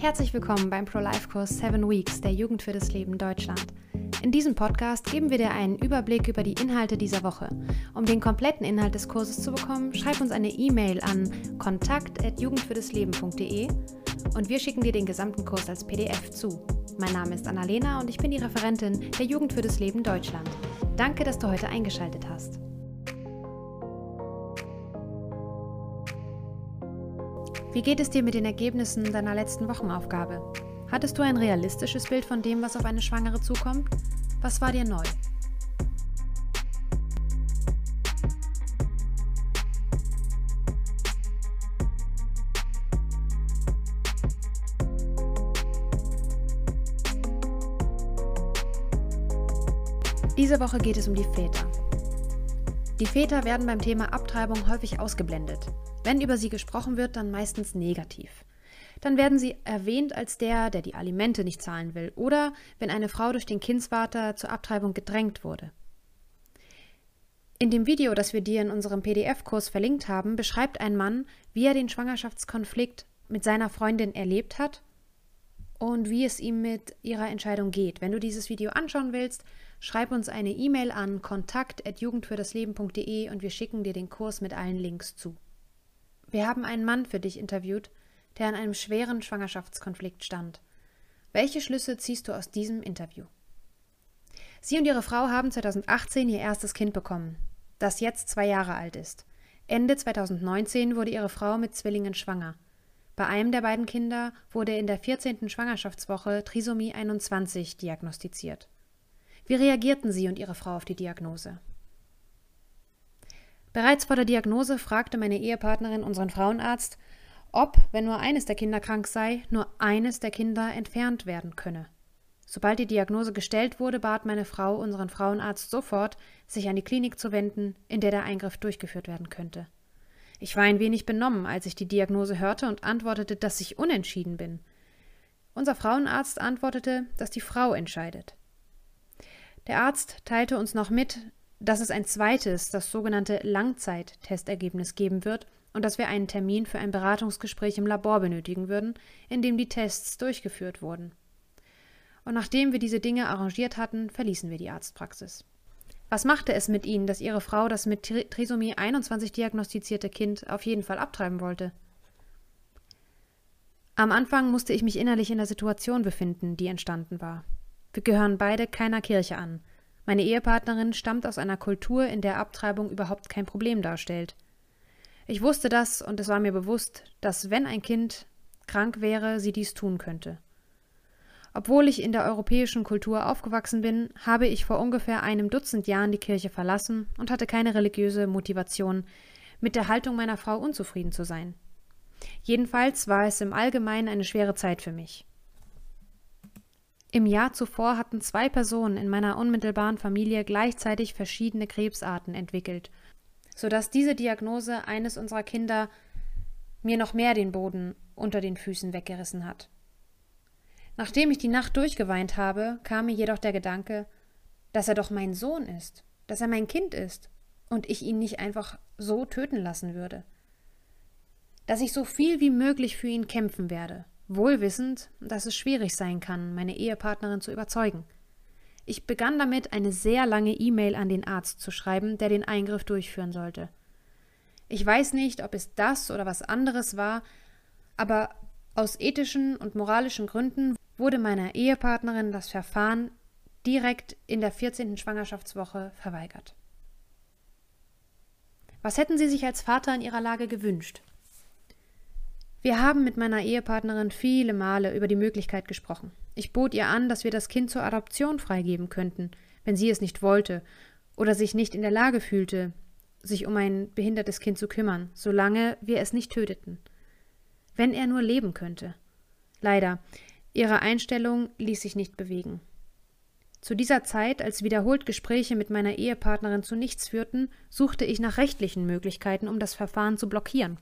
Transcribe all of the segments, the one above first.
Herzlich willkommen beim Pro-Life-Kurs 7 Weeks der Jugend für das Leben Deutschland. In diesem Podcast geben wir dir einen Überblick über die Inhalte dieser Woche. Um den kompletten Inhalt des Kurses zu bekommen, schreib uns eine E-Mail an kontakt.jugendfürdesleben.de und wir schicken dir den gesamten Kurs als PDF zu. Mein Name ist Annalena und ich bin die Referentin der Jugend für das Leben Deutschland. Danke, dass du heute eingeschaltet hast. Wie geht es dir mit den Ergebnissen deiner letzten Wochenaufgabe? Hattest du ein realistisches Bild von dem, was auf eine Schwangere zukommt? Was war dir neu? Diese Woche geht es um die Väter. Die Väter werden beim Thema Abtreibung häufig ausgeblendet. Wenn über sie gesprochen wird, dann meistens negativ. Dann werden sie erwähnt als der, der die Alimente nicht zahlen will, oder wenn eine Frau durch den Kindsvater zur Abtreibung gedrängt wurde. In dem Video, das wir dir in unserem PDF-Kurs verlinkt haben, beschreibt ein Mann, wie er den Schwangerschaftskonflikt mit seiner Freundin erlebt hat und wie es ihm mit ihrer Entscheidung geht. Wenn du dieses Video anschauen willst, schreib uns eine E-Mail an kontakt.jugendfürdasleben.de und wir schicken dir den Kurs mit allen Links zu. Wir haben einen Mann für dich interviewt, der in einem schweren Schwangerschaftskonflikt stand. Welche Schlüsse ziehst du aus diesem Interview? Sie und ihre Frau haben 2018 ihr erstes Kind bekommen, das jetzt zwei Jahre alt ist. Ende 2019 wurde ihre Frau mit Zwillingen schwanger. Bei einem der beiden Kinder wurde in der 14. Schwangerschaftswoche Trisomie 21 diagnostiziert. Wie reagierten Sie und Ihre Frau auf die Diagnose? Bereits vor der Diagnose fragte meine Ehepartnerin unseren Frauenarzt, ob, wenn nur eines der Kinder krank sei, nur eines der Kinder entfernt werden könne. Sobald die Diagnose gestellt wurde, bat meine Frau unseren Frauenarzt sofort, sich an die Klinik zu wenden, in der der Eingriff durchgeführt werden könnte. Ich war ein wenig benommen, als ich die Diagnose hörte und antwortete, dass ich unentschieden bin. Unser Frauenarzt antwortete, dass die Frau entscheidet. Der Arzt teilte uns noch mit, dass es ein zweites, das sogenannte Langzeittestergebnis geben wird und dass wir einen Termin für ein Beratungsgespräch im Labor benötigen würden, in dem die Tests durchgeführt wurden. Und nachdem wir diese Dinge arrangiert hatten, verließen wir die Arztpraxis. Was machte es mit Ihnen, dass Ihre Frau das mit Trisomie 21 diagnostizierte Kind auf jeden Fall abtreiben wollte? Am Anfang musste ich mich innerlich in der Situation befinden, die entstanden war. Wir gehören beide keiner Kirche an. Meine Ehepartnerin stammt aus einer Kultur, in der Abtreibung überhaupt kein Problem darstellt. Ich wusste das und es war mir bewusst, dass wenn ein Kind krank wäre, sie dies tun könnte. Obwohl ich in der europäischen Kultur aufgewachsen bin, habe ich vor ungefähr einem Dutzend Jahren die Kirche verlassen und hatte keine religiöse Motivation, mit der Haltung meiner Frau unzufrieden zu sein. Jedenfalls war es im Allgemeinen eine schwere Zeit für mich. Im Jahr zuvor hatten zwei Personen in meiner unmittelbaren Familie gleichzeitig verschiedene Krebsarten entwickelt, sodass diese Diagnose eines unserer Kinder mir noch mehr den Boden unter den Füßen weggerissen hat. Nachdem ich die Nacht durchgeweint habe, kam mir jedoch der Gedanke, dass er doch mein Sohn ist, dass er mein Kind ist und ich ihn nicht einfach so töten lassen würde. Dass ich so viel wie möglich für ihn kämpfen werde, wohlwissend, dass es schwierig sein kann, meine Ehepartnerin zu überzeugen. Ich begann damit, eine sehr lange E-Mail an den Arzt zu schreiben, der den Eingriff durchführen sollte. Ich weiß nicht, ob es das oder was anderes war, aber aus ethischen und moralischen Gründen wurde meiner Ehepartnerin das Verfahren direkt in der 14. Schwangerschaftswoche verweigert. Was hätten Sie sich als Vater in Ihrer Lage gewünscht? Wir haben mit meiner Ehepartnerin viele Male über die Möglichkeit gesprochen. Ich bot ihr an, dass wir das Kind zur Adoption freigeben könnten, wenn sie es nicht wollte oder sich nicht in der Lage fühlte, sich um ein behindertes Kind zu kümmern, solange wir es nicht töteten. Wenn er nur leben könnte. Leider, ihre Einstellung ließ sich nicht bewegen. Zu dieser Zeit, als wiederholt Gespräche mit meiner Ehepartnerin zu nichts führten, suchte ich nach rechtlichen Möglichkeiten, um das Verfahren zu blockieren.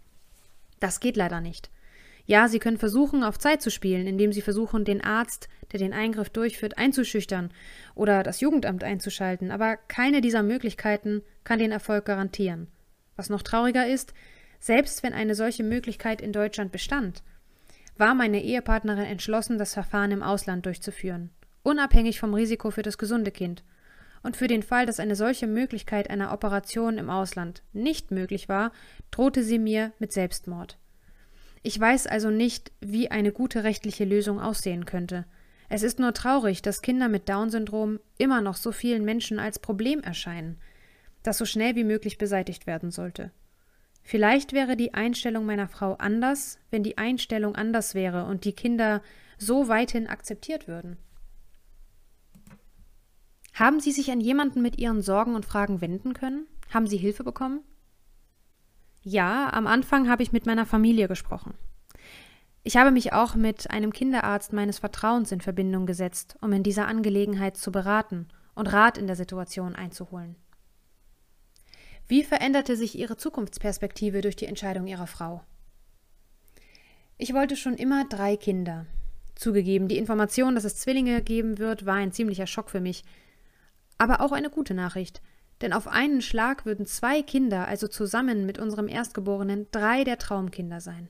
Das geht leider nicht. Ja, Sie können versuchen, auf Zeit zu spielen, indem Sie versuchen, den Arzt, der den Eingriff durchführt, einzuschüchtern oder das Jugendamt einzuschalten, aber keine dieser Möglichkeiten kann den Erfolg garantieren. Was noch trauriger ist, selbst wenn eine solche Möglichkeit in Deutschland bestand, war meine Ehepartnerin entschlossen, das Verfahren im Ausland durchzuführen, unabhängig vom Risiko für das gesunde Kind. Und für den Fall, dass eine solche Möglichkeit einer Operation im Ausland nicht möglich war, drohte sie mir mit Selbstmord. Ich weiß also nicht, wie eine gute rechtliche Lösung aussehen könnte. Es ist nur traurig, dass Kinder mit Down-Syndrom immer noch so vielen Menschen als Problem erscheinen, das so schnell wie möglich beseitigt werden sollte. Vielleicht wäre die Einstellung meiner Frau anders, wenn die Einstellung anders wäre und die Kinder so weithin akzeptiert würden. Haben Sie sich an jemanden mit Ihren Sorgen und Fragen wenden können? Haben Sie Hilfe bekommen? Ja, am Anfang habe ich mit meiner Familie gesprochen. Ich habe mich auch mit einem Kinderarzt meines Vertrauens in Verbindung gesetzt, um in dieser Angelegenheit zu beraten und Rat in der Situation einzuholen. Wie veränderte sich Ihre Zukunftsperspektive durch die Entscheidung Ihrer Frau? Ich wollte schon immer drei Kinder. Zugegeben, die Information, dass es Zwillinge geben wird, war ein ziemlicher Schock für mich. Aber auch eine gute Nachricht, denn auf einen Schlag würden zwei Kinder, also zusammen mit unserem Erstgeborenen, drei der Traumkinder sein.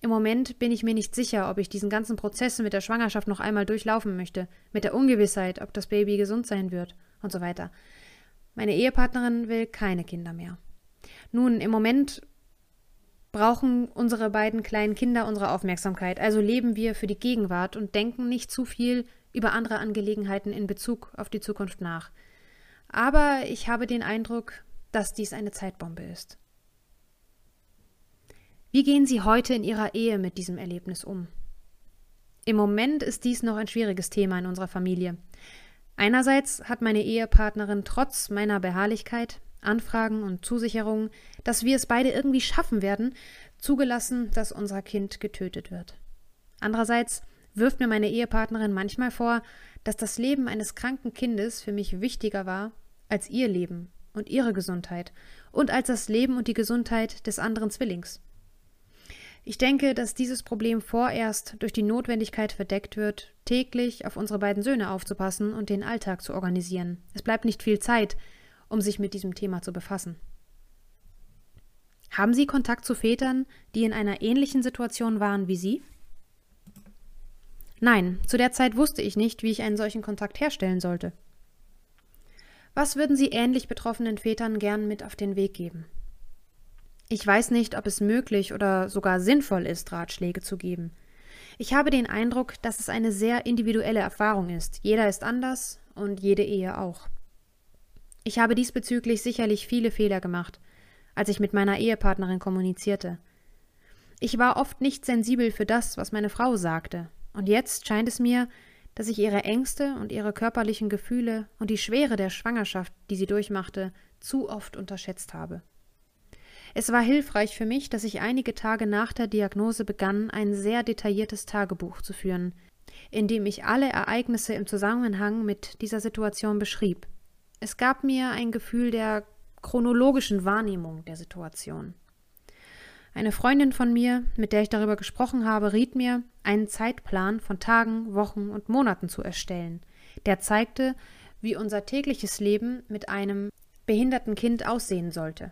Im Moment bin ich mir nicht sicher, ob ich diesen ganzen Prozess mit der Schwangerschaft noch einmal durchlaufen möchte, mit der Ungewissheit, ob das Baby gesund sein wird und so weiter. Meine Ehepartnerin will keine Kinder mehr. Nun, im Moment brauchen unsere beiden kleinen Kinder unsere Aufmerksamkeit, also leben wir für die Gegenwart und denken nicht zu viel über andere Angelegenheiten in Bezug auf die Zukunft nach. Aber ich habe den Eindruck, dass dies eine Zeitbombe ist. Wie gehen Sie heute in Ihrer Ehe mit diesem Erlebnis um? Im Moment ist dies noch ein schwieriges Thema in unserer Familie. Einerseits hat meine Ehepartnerin trotz meiner Beharrlichkeit, Anfragen und Zusicherungen, dass wir es beide irgendwie schaffen werden, zugelassen, dass unser Kind getötet wird. Andererseits wirft mir meine Ehepartnerin manchmal vor, dass das Leben eines kranken Kindes für mich wichtiger war als ihr Leben und ihre Gesundheit und als das Leben und die Gesundheit des anderen Zwillings. Ich denke, dass dieses Problem vorerst durch die Notwendigkeit verdeckt wird, täglich auf unsere beiden Söhne aufzupassen und den Alltag zu organisieren. Es bleibt nicht viel Zeit, um sich mit diesem Thema zu befassen. Haben Sie Kontakt zu Vätern, die in einer ähnlichen Situation waren wie Sie? Nein, zu der Zeit wusste ich nicht, wie ich einen solchen Kontakt herstellen sollte. Was würden Sie ähnlich betroffenen Vätern gern mit auf den Weg geben? Ich weiß nicht, ob es möglich oder sogar sinnvoll ist, Ratschläge zu geben. Ich habe den Eindruck, dass es eine sehr individuelle Erfahrung ist. Jeder ist anders und jede Ehe auch. Ich habe diesbezüglich sicherlich viele Fehler gemacht, als ich mit meiner Ehepartnerin kommunizierte. Ich war oft nicht sensibel für das, was meine Frau sagte, und jetzt scheint es mir, dass ich ihre Ängste und ihre körperlichen Gefühle und die Schwere der Schwangerschaft, die sie durchmachte, zu oft unterschätzt habe. Es war hilfreich für mich, dass ich einige Tage nach der Diagnose begann, ein sehr detailliertes Tagebuch zu führen, in dem ich alle Ereignisse im Zusammenhang mit dieser Situation beschrieb. Es gab mir ein Gefühl der chronologischen Wahrnehmung der Situation. Eine Freundin von mir, mit der ich darüber gesprochen habe, riet mir, einen Zeitplan von Tagen, Wochen und Monaten zu erstellen, der zeigte, wie unser tägliches Leben mit einem behinderten Kind aussehen sollte.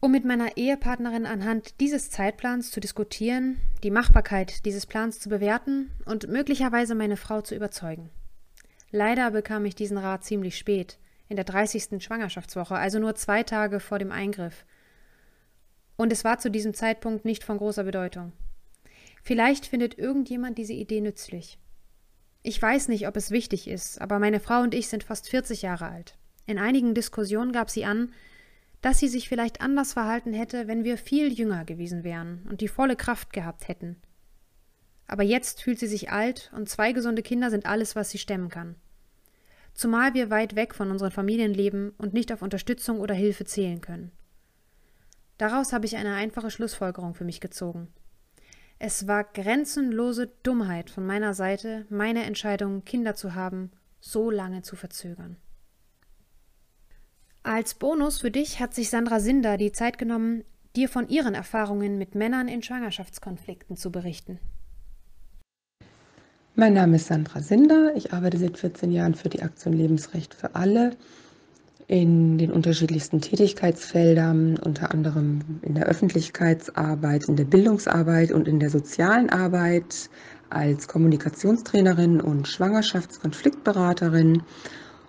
Um mit meiner Ehepartnerin anhand dieses Zeitplans zu diskutieren, die Machbarkeit dieses Plans zu bewerten und möglicherweise meine Frau zu überzeugen. Leider bekam ich diesen Rat ziemlich spät, in der 30. Schwangerschaftswoche, also nur zwei Tage vor dem Eingriff. Und es war zu diesem Zeitpunkt nicht von großer Bedeutung. Vielleicht findet irgendjemand diese Idee nützlich. Ich weiß nicht, ob es wichtig ist, aber meine Frau und ich sind fast 40 Jahre alt. In einigen Diskussionen gab sie an, dass sie sich vielleicht anders verhalten hätte, wenn wir viel jünger gewesen wären und die volle Kraft gehabt hätten. Aber jetzt fühlt sie sich alt und zwei gesunde Kinder sind alles, was sie stemmen kann. Zumal wir weit weg von unseren Familien leben und nicht auf Unterstützung oder Hilfe zählen können. Daraus habe ich eine einfache Schlussfolgerung für mich gezogen. Es war grenzenlose Dummheit von meiner Seite, meine Entscheidung, Kinder zu haben, so lange zu verzögern. Als Bonus für dich hat sich Sandra Sinder die Zeit genommen, dir von ihren Erfahrungen mit Männern in Schwangerschaftskonflikten zu berichten. Mein Name ist Sandra Sinder. Ich arbeite seit 14 Jahren für die Aktion Lebensrecht für alle. in den unterschiedlichsten Tätigkeitsfeldern, unter anderem in der Öffentlichkeitsarbeit, in der Bildungsarbeit und in der sozialen Arbeit als Kommunikationstrainerin und Schwangerschaftskonfliktberaterin.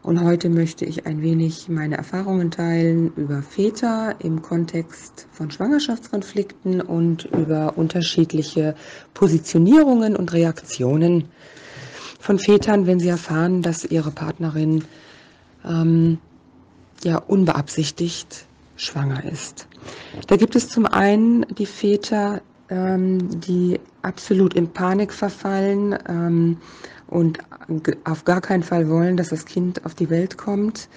Und heute möchte ich ein wenig meine Erfahrungen teilen über Väter im Kontext von Schwangerschaftskonflikten und über unterschiedliche Positionierungen und Reaktionen von Vätern, wenn sie erfahren, dass ihre Partnerin ähm, ja unbeabsichtigt schwanger ist. Da gibt es zum einen die Väter, ähm, die absolut in Panik verfallen ähm, und auf gar keinen Fall wollen, dass das Kind auf die Welt kommt.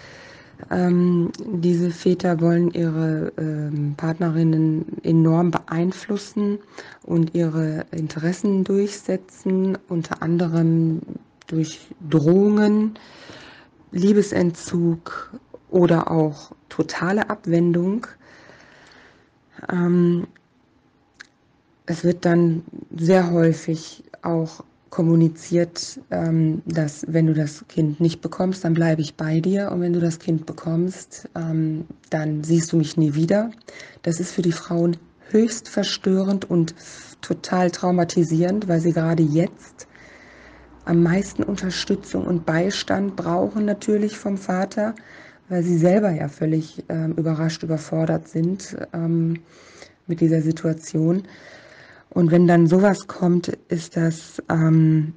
Ähm, diese Väter wollen ihre ähm, Partnerinnen enorm beeinflussen und ihre Interessen durchsetzen, unter anderem durch Drohungen, Liebesentzug oder auch totale Abwendung. Ähm, es wird dann sehr häufig auch kommuniziert, ähm, dass wenn du das Kind nicht bekommst, dann bleibe ich bei dir und wenn du das Kind bekommst, ähm, dann siehst du mich nie wieder. Das ist für die Frauen höchst verstörend und total traumatisierend, weil sie gerade jetzt am meisten Unterstützung und Beistand brauchen natürlich vom Vater, weil sie selber ja völlig ähm, überrascht, überfordert sind mit dieser Situation. Und wenn dann sowas kommt, ist das ähm,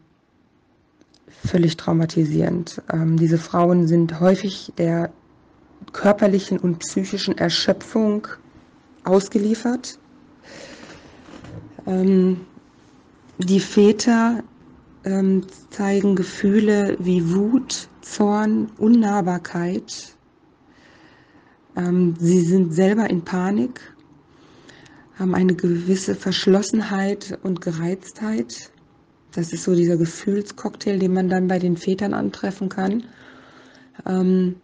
völlig traumatisierend. Ähm, diese Frauen sind häufig der körperlichen und psychischen Erschöpfung ausgeliefert. Ähm, die Väter ähm, zeigen Gefühle wie Wut, Zorn, Unnahbarkeit. Ähm, sie sind selber in Panik haben eine gewisse Verschlossenheit und Gereiztheit. Das ist so dieser Gefühlscocktail, den man dann bei den Vätern antreffen kann. Ähm,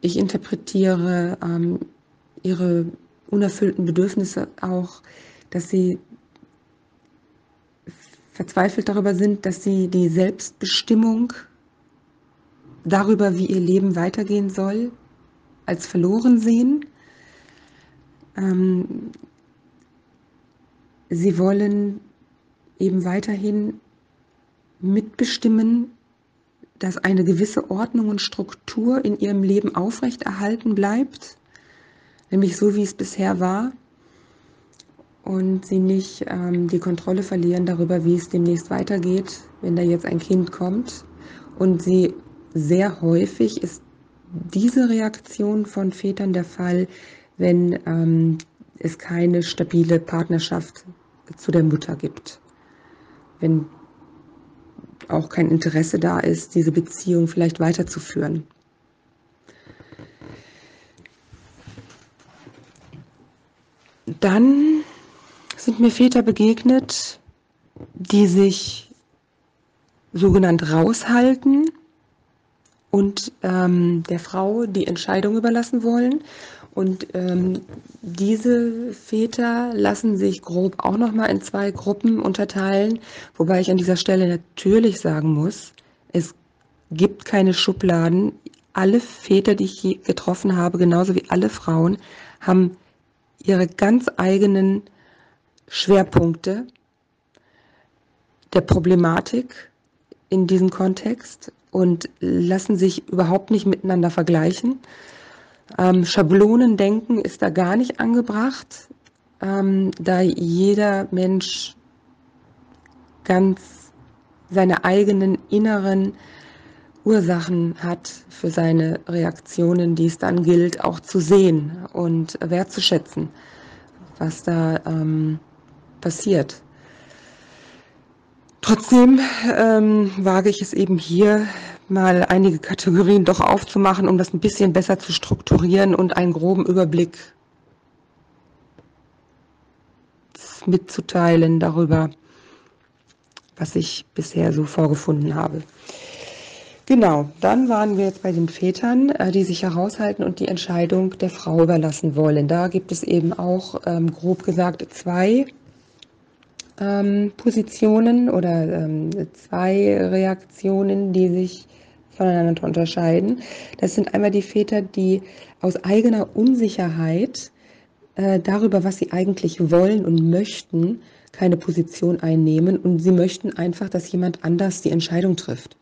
ich interpretiere ähm, ihre unerfüllten Bedürfnisse auch, dass sie verzweifelt darüber sind, dass sie die Selbstbestimmung darüber, wie ihr Leben weitergehen soll, als verloren sehen ähm, sie wollen eben weiterhin mitbestimmen, dass eine gewisse Ordnung und Struktur in ihrem Leben aufrechterhalten bleibt, nämlich so wie es bisher war, und sie nicht ähm, die Kontrolle verlieren darüber, wie es demnächst weitergeht, wenn da jetzt ein Kind kommt. Und sie sehr häufig ist diese Reaktion von Vätern der Fall, wenn ähm, es keine stabile Partnerschaft zu der Mutter gibt. Wenn auch kein Interesse da ist, diese Beziehung vielleicht weiterzuführen. Dann sind mir Väter begegnet, die sich sogenannt raushalten und ähm, der Frau die Entscheidung überlassen wollen und ähm, diese Väter lassen sich grob auch nochmal in zwei Gruppen unterteilen, wobei ich an dieser Stelle natürlich sagen muss, es gibt keine Schubladen. Alle Väter, die ich getroffen habe, genauso wie alle Frauen, haben ihre ganz eigenen Schwerpunkte der Problematik in diesem Kontext und lassen sich überhaupt nicht miteinander vergleichen. Ähm, Schablonendenken ist da gar nicht angebracht, ähm, da jeder Mensch ganz seine eigenen inneren Ursachen hat für seine Reaktionen, die es dann gilt auch zu sehen und wertzuschätzen, was da ähm, passiert. Trotzdem ähm, wage ich es eben hier mal einige Kategorien doch aufzumachen, um das ein bisschen besser zu strukturieren und einen groben Überblick mitzuteilen darüber, was ich bisher so vorgefunden habe. Genau, dann waren wir jetzt bei den Vätern, äh, die sich heraushalten und die Entscheidung der Frau überlassen wollen. Da gibt es eben auch ähm, grob gesagt zwei ähm, Positionen oder ähm, zwei Reaktionen, die sich voneinander unterscheiden. Das sind einmal die Väter, die aus eigener Unsicherheit äh, darüber, was sie eigentlich wollen und möchten, keine Position einnehmen und sie möchten einfach, dass jemand anders die Entscheidung trifft.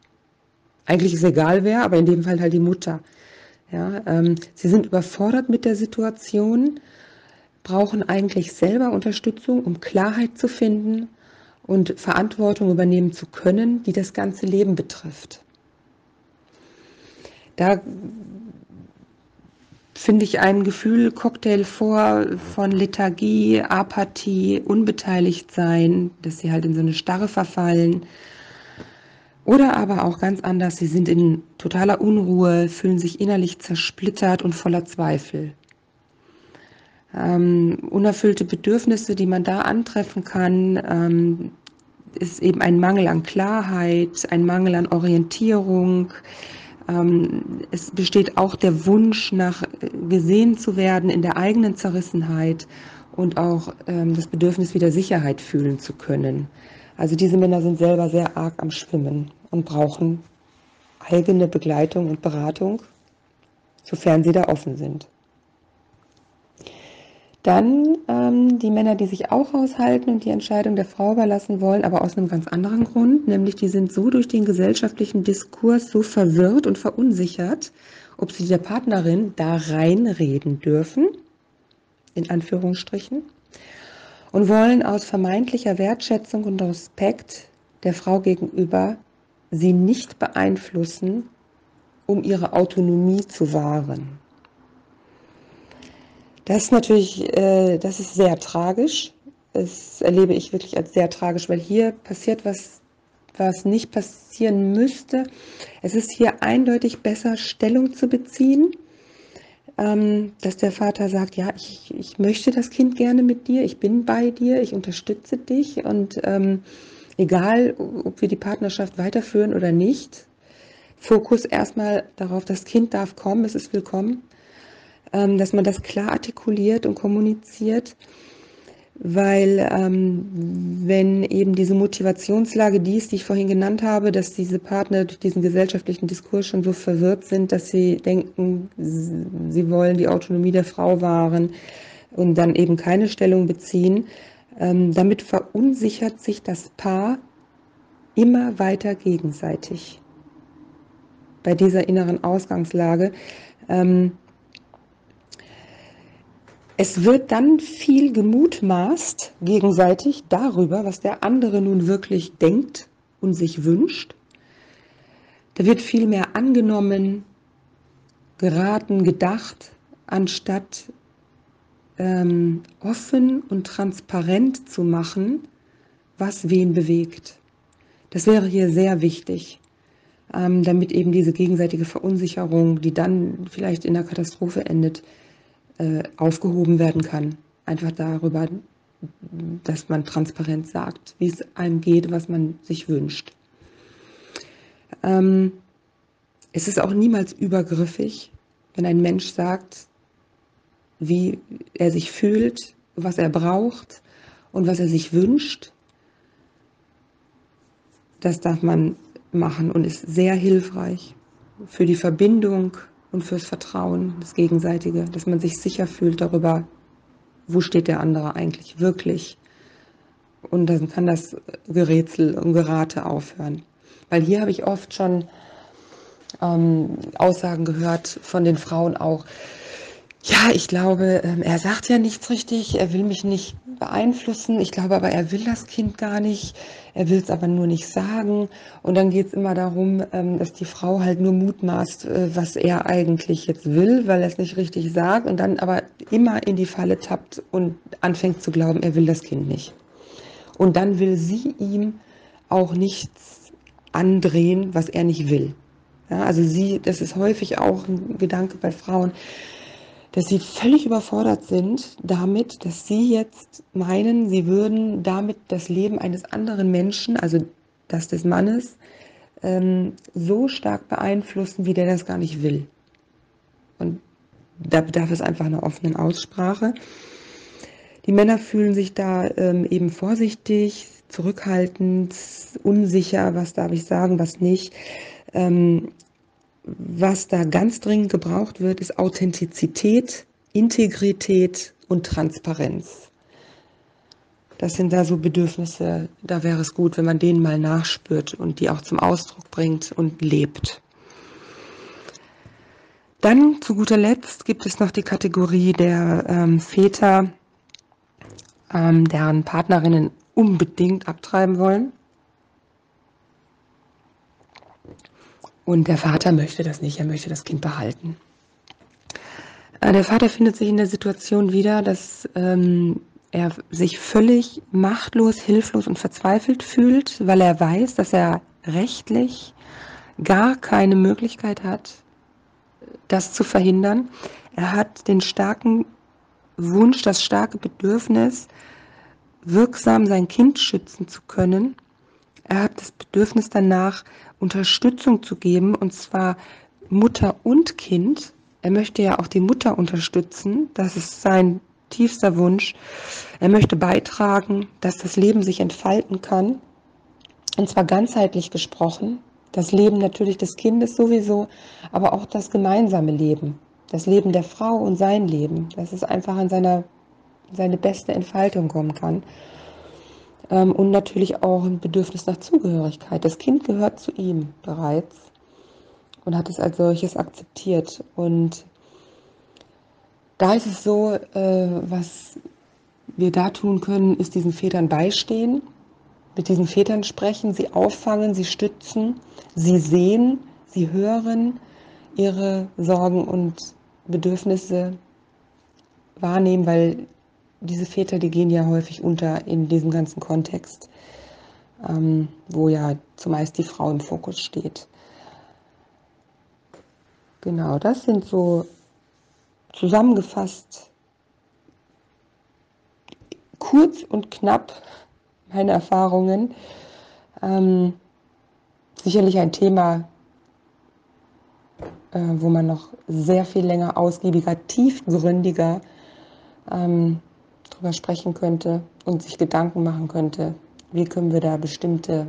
Eigentlich ist egal wer, aber in dem Fall halt die Mutter. Ja, ähm, sie sind überfordert mit der Situation, brauchen eigentlich selber Unterstützung, um Klarheit zu finden und Verantwortung übernehmen zu können, die das ganze Leben betrifft. Da finde ich einen Gefühl-Cocktail vor von Lethargie, Apathie, unbeteiligt sein, dass sie halt in so eine Starre verfallen. Oder aber auch ganz anders, sie sind in totaler Unruhe, fühlen sich innerlich zersplittert und voller Zweifel. Ähm, unerfüllte Bedürfnisse, die man da antreffen kann, ähm, ist eben ein Mangel an Klarheit, ein Mangel an Orientierung, es besteht auch der Wunsch nach äh, gesehen zu werden in der eigenen Zerrissenheit und auch ähm, das Bedürfnis, wieder Sicherheit fühlen zu können. Also diese Männer sind selber sehr arg am Schwimmen und brauchen eigene Begleitung und Beratung, sofern sie da offen sind. Dann ähm, die Männer, die sich auch aushalten und die Entscheidung der Frau überlassen wollen, aber aus einem ganz anderen Grund, nämlich die sind so durch den gesellschaftlichen Diskurs so verwirrt und verunsichert, ob sie der Partnerin da reinreden dürfen, in Anführungsstrichen, und wollen aus vermeintlicher Wertschätzung und Respekt der Frau gegenüber sie nicht beeinflussen, um ihre Autonomie zu wahren. Das ist natürlich, äh, das ist sehr tragisch. Das erlebe ich wirklich als sehr tragisch, weil hier passiert was, was nicht passieren müsste. Es ist hier eindeutig besser, Stellung zu beziehen, ähm, dass der Vater sagt, ja, ich, ich möchte das Kind gerne mit dir, ich bin bei dir, ich unterstütze dich und ähm, egal, ob wir die Partnerschaft weiterführen oder nicht, Fokus erstmal darauf, das Kind darf kommen, es ist willkommen dass man das klar artikuliert und kommuniziert, weil ähm, wenn eben diese Motivationslage, die ist, die ich vorhin genannt habe, dass diese Partner durch diesen gesellschaftlichen Diskurs schon so verwirrt sind, dass sie denken, sie wollen die Autonomie der Frau wahren und dann eben keine Stellung beziehen, ähm, damit verunsichert sich das Paar immer weiter gegenseitig bei dieser inneren Ausgangslage. Ähm, es wird dann viel gemutmaßt gegenseitig darüber, was der andere nun wirklich denkt und sich wünscht. Da wird viel mehr angenommen, geraten, gedacht, anstatt ähm, offen und transparent zu machen, was wen bewegt. Das wäre hier sehr wichtig, ähm, damit eben diese gegenseitige Verunsicherung, die dann vielleicht in der Katastrophe endet, äh, aufgehoben werden kann. Einfach darüber, dass man transparent sagt, wie es einem geht, was man sich wünscht. Ähm, es ist auch niemals übergriffig, wenn ein Mensch sagt, wie er sich fühlt, was er braucht und was er sich wünscht. Das darf man machen und ist sehr hilfreich für die Verbindung und fürs Vertrauen, das Gegenseitige, dass man sich sicher fühlt darüber, wo steht der andere eigentlich wirklich. Und dann kann das Gerätsel und Gerate aufhören. Weil hier habe ich oft schon ähm, Aussagen gehört von den Frauen auch, ja, ich glaube, ähm, er sagt ja nichts richtig, er will mich nicht beeinflussen, ich glaube aber, er will das Kind gar nicht, er will es aber nur nicht sagen. Und dann geht es immer darum, ähm, dass die Frau halt nur mutmaßt, äh, was er eigentlich jetzt will, weil er es nicht richtig sagt und dann aber immer in die Falle tappt und anfängt zu glauben, er will das Kind nicht. Und dann will sie ihm auch nichts andrehen, was er nicht will. Ja, also sie, das ist häufig auch ein Gedanke bei Frauen, dass sie völlig überfordert sind damit, dass sie jetzt meinen, sie würden damit das Leben eines anderen Menschen, also das des Mannes, ähm, so stark beeinflussen, wie der das gar nicht will. Und da bedarf es einfach einer offenen Aussprache. Die Männer fühlen sich da ähm, eben vorsichtig, zurückhaltend, unsicher, was darf ich sagen, was nicht. Was da ganz dringend gebraucht wird, ist Authentizität, Integrität und Transparenz. Das sind da so Bedürfnisse, da wäre es gut, wenn man denen mal nachspürt und die auch zum Ausdruck bringt und lebt. Dann zu guter Letzt gibt es noch die Kategorie der ähm, Väter, ähm, deren Partnerinnen unbedingt abtreiben wollen. Und der Vater möchte das nicht, er möchte das Kind behalten. Äh, der Vater findet sich in der Situation wieder, dass ähm, er sich völlig machtlos, hilflos und verzweifelt fühlt, weil er weiß, dass er rechtlich gar keine Möglichkeit hat, das zu verhindern. Er hat den starken Wunsch, das starke Bedürfnis, wirksam sein Kind schützen zu können. Er hat das Bedürfnis danach, Unterstützung zu geben, und zwar Mutter und Kind. Er möchte ja auch die Mutter unterstützen. Das ist sein tiefster Wunsch. Er möchte beitragen, dass das Leben sich entfalten kann. Und zwar ganzheitlich gesprochen. Das Leben natürlich des Kindes sowieso, aber auch das gemeinsame Leben. Das Leben der Frau und sein Leben. Dass es einfach an seiner, seine beste Entfaltung kommen kann. Ähm, und natürlich auch ein Bedürfnis nach Zugehörigkeit. Das Kind gehört zu ihm bereits und hat es als solches akzeptiert. Und da ist es so, äh, was wir da tun können, ist diesen Vätern beistehen, mit diesen Vätern sprechen, sie auffangen, sie stützen, sie sehen, sie hören, ihre Sorgen und Bedürfnisse wahrnehmen, weil diese Väter, die gehen ja häufig unter in diesem ganzen Kontext, ähm, wo ja zumeist die Frau im Fokus steht. Genau, das sind so zusammengefasst kurz und knapp meine Erfahrungen. Ähm, sicherlich ein Thema, äh, wo man noch sehr viel länger, ausgiebiger, tiefgründiger ähm, drüber sprechen könnte und sich Gedanken machen könnte, wie können wir da bestimmte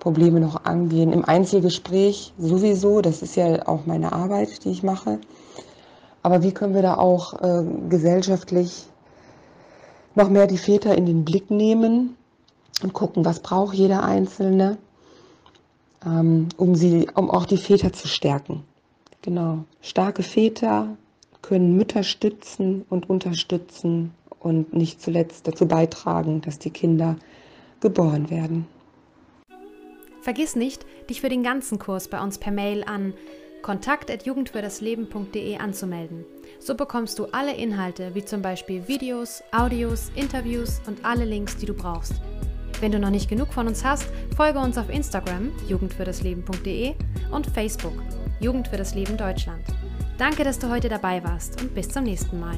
Probleme noch angehen. Im Einzelgespräch sowieso, das ist ja auch meine Arbeit, die ich mache. Aber wie können wir da auch äh, gesellschaftlich noch mehr die Väter in den Blick nehmen und gucken, was braucht jeder Einzelne, ähm, um, sie, um auch die Väter zu stärken. Genau. Starke Väter können Mütter stützen und unterstützen und nicht zuletzt dazu beitragen, dass die Kinder geboren werden. Vergiss nicht, dich für den ganzen Kurs bei uns per Mail an kontakt.jugendfürdasleben.de anzumelden. So bekommst du alle Inhalte, wie zum Beispiel Videos, Audios, Interviews und alle Links, die du brauchst. Wenn du noch nicht genug von uns hast, folge uns auf Instagram jugendfürdasleben.de und Facebook Jugend für das Leben Deutschland. Danke, dass du heute dabei warst und bis zum nächsten Mal.